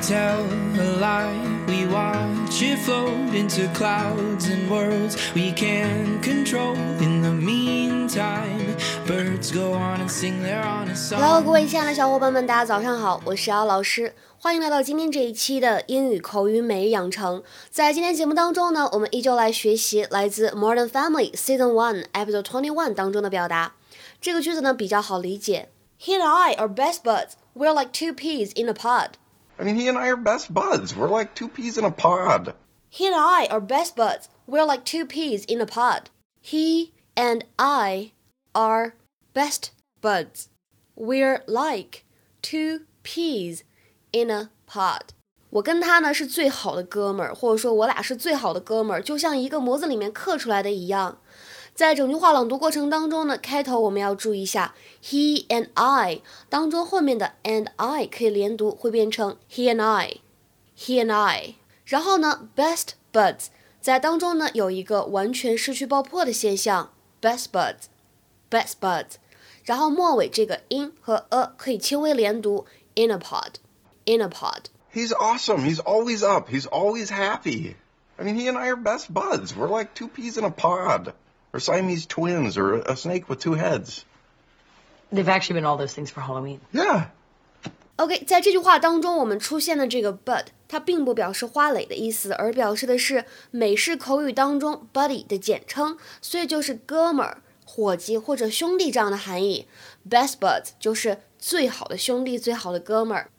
tell a lie. We watch it float into clouds and worlds we can't control. In the meantime, birds go on and sing their honest Hello，各位亲爱的小伙伴们，大家早上好，我是姚老师，欢迎来到今天这一期的英语口语每日养成。在今天节目当中呢，我们依旧来学习来自《Modern Family》Season One Episode Twenty One 当中的表达。这个句子呢比较好理解，He and I are best buds. We're like two peas in a pod. I mean, he and I are best buds. We're like two peas in a pod. He and I are best buds. We're like two peas in a pod. He and I are best buds. We're like two peas in a pod. 我跟他呢是最好的哥们儿，或者说我俩是最好的哥们儿，就像一个模子里面刻出来的一样。 在整句话朗读过程当中呢，开头我们要注意一下，he and I 当中后面的 and I 可以连读，会变成 he and I，he and I。然后呢，best buds 在当中呢有一个完全失去爆破的现象，best buds，best buds。然后末尾这个 in 和 a 可以轻微连读，in a pod，in a pod。 He's awesome. He's always up. He's always happy. I mean, he and I are best buds. We're like two peas in a pod, Or Siamese twins, or a snake with two heads. They've actually been all those things for Halloween. Yeah. OK，在这句话当中，我们出现的这个 bud，它并不表示花蕾的意思，而表示的是美式口语当中 buddy 的简称，所以就是哥们儿、伙计或者兄弟这样的含义。Best buds 就是最好的兄弟、最好的哥们儿。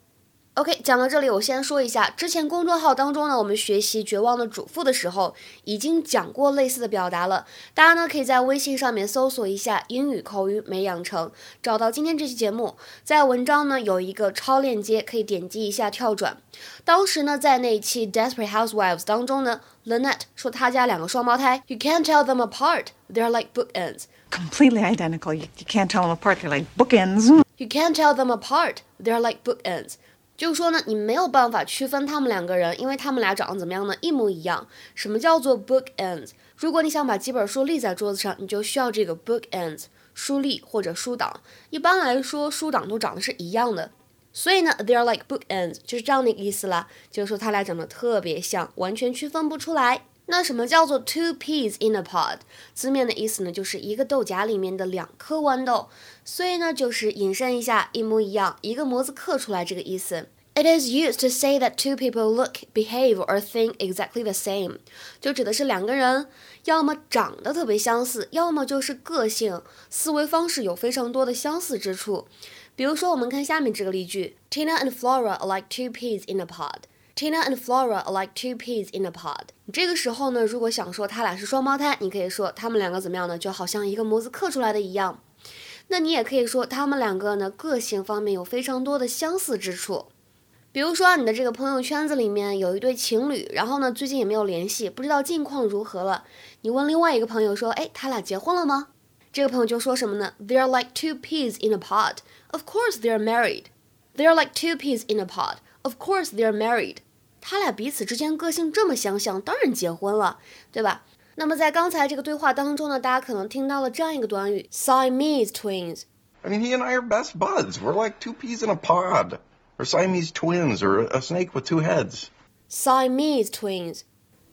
OK，讲到这里，我先说一下，之前公众号当中呢，我们学习《绝望的主妇》的时候，已经讲过类似的表达了。大家呢可以在微信上面搜索一下“英语口语没养成”，找到今天这期节目，在文章呢有一个超链接，可以点击一下跳转。当时呢，在那一期《Desperate Housewives》当中呢，Lynette 说她家两个双胞胎，You can't tell them apart, they're like bookends. completely identical. You, you can't tell them apart. They're like bookends. You can't tell them apart, they're like bookends. 就是说呢，你没有办法区分他们两个人，因为他们俩长得怎么样呢？一模一样。什么叫做 bookends？如果你想把几本书立在桌子上，你就需要这个 bookends 书立或者书挡。一般来说，书挡都长得是一样的。所以呢 they are like bookends 就是这样的一个意思啦，就是说他俩长得特别像，完全区分不出来。那什么叫做 two peas in a pod？字面的意思呢，就是一个豆荚里面的两颗豌豆，所以呢，就是引申一下，一模一样，一个模子刻出来这个意思。It is used to say that two people look, behave, or think exactly the same，就指的是两个人要么长得特别相似，要么就是个性、思维方式有非常多的相似之处。比如说，我们看下面这个例句：Tina and Flora are like two peas in a pod。Tina and Flora are like two peas in a pod。这个时候呢，如果想说他俩是双胞胎，你可以说他们两个怎么样呢？就好像一个模子刻出来的一样。那你也可以说他们两个呢，个性方面有非常多的相似之处。比如说，你的这个朋友圈子里面有一对情侣，然后呢，最近也没有联系，不知道近况如何了。你问另外一个朋友说：“哎，他俩结婚了吗？”这个朋友就说什么呢？They are like two peas in a pod. Of course they are married. They are like two peas in a pod. Of course they're married. 他俩彼此之间个性这么相像，当然结婚了，对吧？那么在刚才这个对话当中呢，大家可能听到了这样一个短语：Siamese twins。I mean, he and I are best buds. We're like two peas in a pod, or Siamese twins, or a snake with two heads. Siamese twins。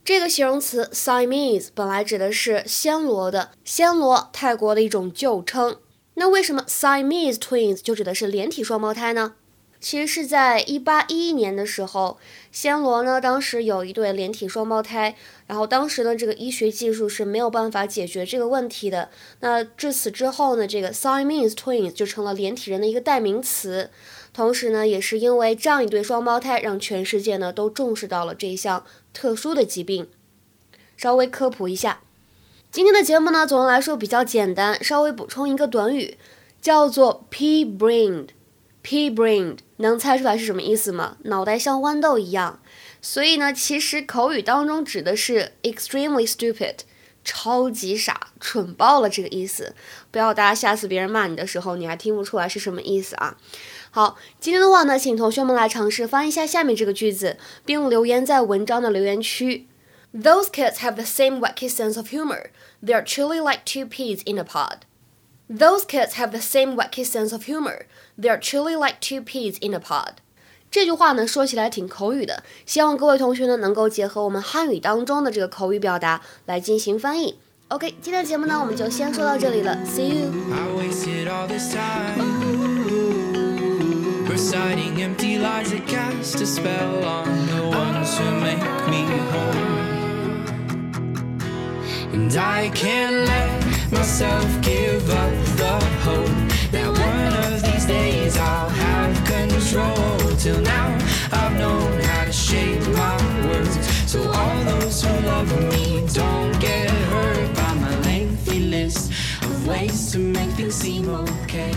这个形容词 Siamese 本来指的是暹罗的，暹罗泰国的一种旧称。那为什么 Siamese twins 就指的是连体双胞胎呢？其实是在一八一一年的时候，暹罗呢当时有一对连体双胞胎，然后当时呢这个医学技术是没有办法解决这个问题的。那至此之后呢，这个 Siamese twins 就成了连体人的一个代名词。同时呢，也是因为这样一对双胞胎，让全世界呢都重视到了这一项特殊的疾病。稍微科普一下，今天的节目呢，总的来说比较简单，稍微补充一个短语，叫做 pea-brained。Pea-brained 能猜出来是什么意思吗？脑袋像豌豆一样。所以呢，其实口语当中指的是 extremely stupid，超级傻、蠢爆了这个意思。不要大家下次别人骂你的时候，你还听不出来是什么意思啊？好，今天的话呢，请同学们来尝试翻译一下下面这个句子，并留言在文章的留言区。Those kids have the same wacky sense of humor. They are truly like two peas in a pod. Those kids have the same wacky sense of humor. They're truly like two peas in a pod. 这句话呢说起来挺口语的，希望各位同学呢能够结合我们汉语当中的这个口语表达来进行翻译。OK，今天的节目呢我们就先说到这里了，See you。 Love me don't get hurt by my lengthy list of ways to make things seem okay.